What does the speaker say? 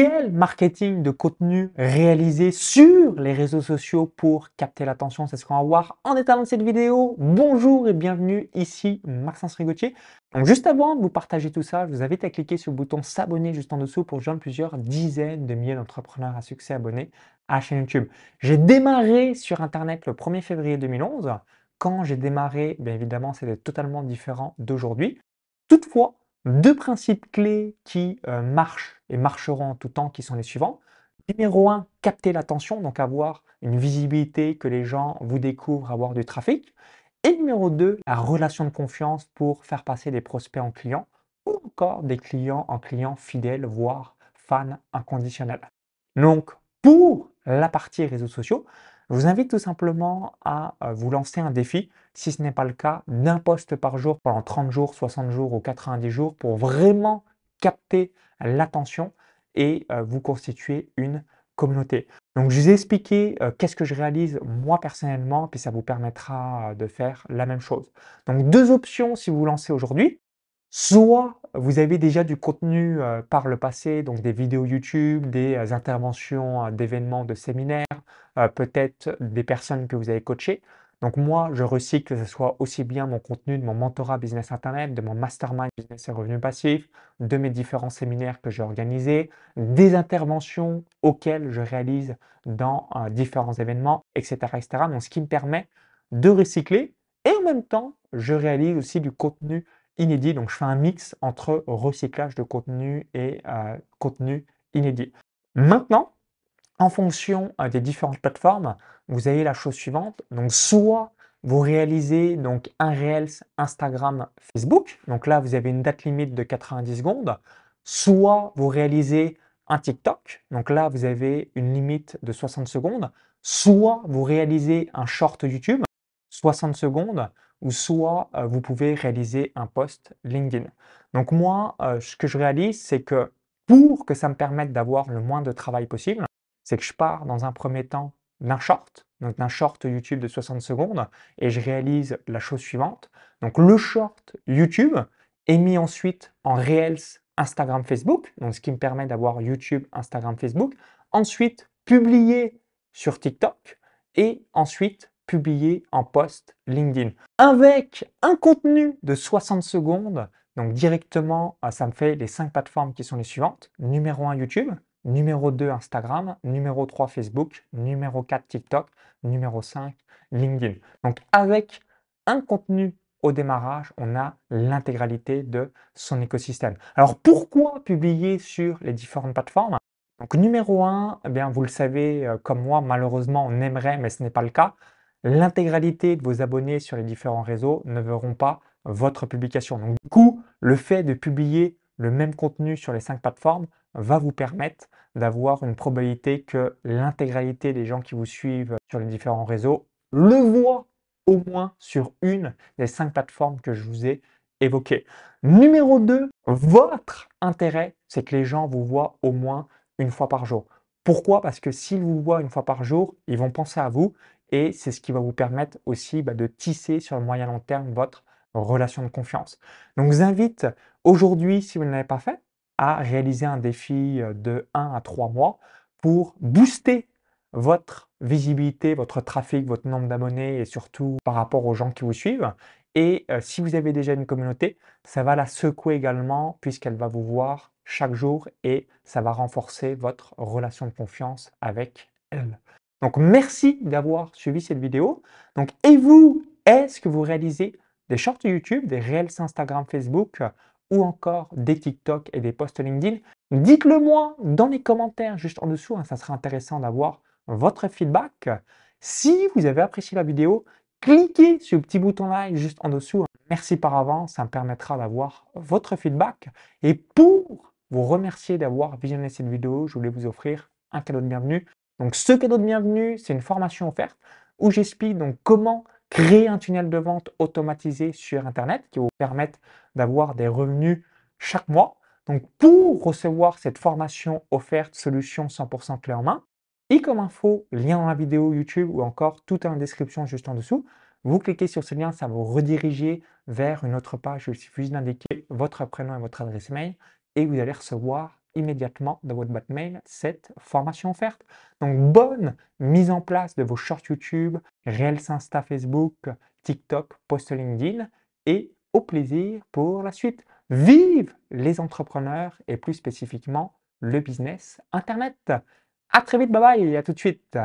Quel marketing de contenu réaliser sur les réseaux sociaux pour capter l'attention? C'est ce qu'on va voir en état de cette vidéo. Bonjour et bienvenue ici Maxence Rigotier. Donc juste avant de vous partager tout ça, je vous invite à cliquer sur le bouton s'abonner juste en dessous pour joindre plusieurs dizaines de milliers d'entrepreneurs à succès abonnés à la chaîne YouTube. J'ai démarré sur Internet le 1er février 2011. Quand j'ai démarré, bien évidemment, c'était totalement différent d'aujourd'hui. Toutefois, deux principes clés qui euh, marchent et marcheront en tout temps, qui sont les suivants. Numéro un, capter l'attention, donc avoir une visibilité, que les gens vous découvrent, avoir du trafic. Et numéro 2, la relation de confiance pour faire passer des prospects en clients ou encore des clients en clients fidèles, voire fans inconditionnels. Donc, pour la partie réseaux sociaux, je vous invite tout simplement à euh, vous lancer un défi, si ce n'est pas le cas, d'un poste par jour pendant 30 jours, 60 jours ou 90 jours pour vraiment capter l'attention et euh, vous constituer une communauté. Donc je vous ai expliqué euh, qu'est-ce que je réalise moi personnellement, puis ça vous permettra de faire la même chose. Donc deux options si vous vous lancez aujourd'hui. Soit vous avez déjà du contenu par le passé, donc des vidéos YouTube, des interventions d'événements, de séminaires, peut-être des personnes que vous avez coachées. Donc moi, je recycle que ce soit aussi bien mon contenu de mon mentorat business internet, de mon mastermind business et revenus passifs, de mes différents séminaires que j'ai organisés, des interventions auxquelles je réalise dans différents événements, etc., etc. Donc ce qui me permet de recycler et en même temps, je réalise aussi du contenu inédit. Donc, je fais un mix entre recyclage de contenu et euh, contenu inédit. Maintenant, en fonction euh, des différentes plateformes, vous avez la chose suivante. Donc, soit vous réalisez donc un Reels Instagram Facebook. Donc là, vous avez une date limite de 90 secondes. Soit vous réalisez un TikTok. Donc là, vous avez une limite de 60 secondes. Soit vous réalisez un short YouTube, 60 secondes ou soit euh, vous pouvez réaliser un post LinkedIn. Donc moi, euh, ce que je réalise, c'est que pour que ça me permette d'avoir le moins de travail possible, c'est que je pars dans un premier temps d'un short, donc d'un short YouTube de 60 secondes, et je réalise la chose suivante. Donc le short YouTube est mis ensuite en Reels Instagram Facebook, donc ce qui me permet d'avoir YouTube, Instagram, Facebook. Ensuite, publié sur TikTok et ensuite publié en post LinkedIn. Avec un contenu de 60 secondes, donc directement, euh, ça me fait les cinq plateformes qui sont les suivantes. Numéro 1 YouTube, numéro 2 Instagram, numéro 3 Facebook, numéro 4 TikTok, numéro 5 LinkedIn. Donc avec un contenu au démarrage, on a l'intégralité de son écosystème. Alors pourquoi publier sur les différentes plateformes? Donc numéro 1, eh bien, vous le savez, euh, comme moi, malheureusement, on aimerait, mais ce n'est pas le cas l'intégralité de vos abonnés sur les différents réseaux ne verront pas votre publication. Donc, du coup, le fait de publier le même contenu sur les cinq plateformes va vous permettre d'avoir une probabilité que l'intégralité des gens qui vous suivent sur les différents réseaux le voient au moins sur une des cinq plateformes que je vous ai évoquées. Numéro 2, votre intérêt, c'est que les gens vous voient au moins une fois par jour. Pourquoi? Parce que s'ils vous voient une fois par jour, ils vont penser à vous et c'est ce qui va vous permettre aussi bah, de tisser sur le moyen long terme votre relation de confiance. Donc, je vous invite aujourd'hui, si vous ne l'avez pas fait, à réaliser un défi euh, de 1 à 3 mois pour booster votre visibilité, votre trafic, votre nombre d'abonnés et surtout par rapport aux gens qui vous suivent. Et euh, si vous avez déjà une communauté, ça va la secouer également puisqu'elle va vous voir chaque jour et ça va renforcer votre relation de confiance avec elle. Donc merci d'avoir suivi cette vidéo. Donc et vous, est-ce que vous réalisez des shorts YouTube, des Reels Instagram, Facebook ou encore des TikTok et des posts LinkedIn? Dites-le moi dans les commentaires juste en dessous, hein, ça sera intéressant d'avoir votre feedback. Si vous avez apprécié la vidéo, cliquez sur le petit bouton like juste en dessous. Merci par avance, ça me permettra d'avoir votre feedback. Et pour vous remercier d'avoir visionné cette vidéo, je voulais vous offrir un cadeau de bienvenue. Donc ce cadeau de bienvenue, c'est une formation offerte où j'explique donc comment créer un tunnel de vente automatisé sur Internet qui vous permettre d'avoir des revenus chaque mois. Donc pour recevoir cette formation offerte solution 100% clé en main, et comme info, lien dans la vidéo YouTube ou encore tout en description juste en dessous, vous cliquez sur ce lien, ça vous rediriger vers une autre page. Il suffit d'indiquer votre prénom et votre adresse mail et vous allez recevoir immédiatement dans votre boîte mail cette formation offerte. Donc bonne mise en place de vos shorts YouTube, Reels Insta Facebook, TikTok, post LinkedIn et au plaisir pour la suite. Vive les entrepreneurs et plus spécifiquement le business Internet. À très vite, bye bye et à tout de suite.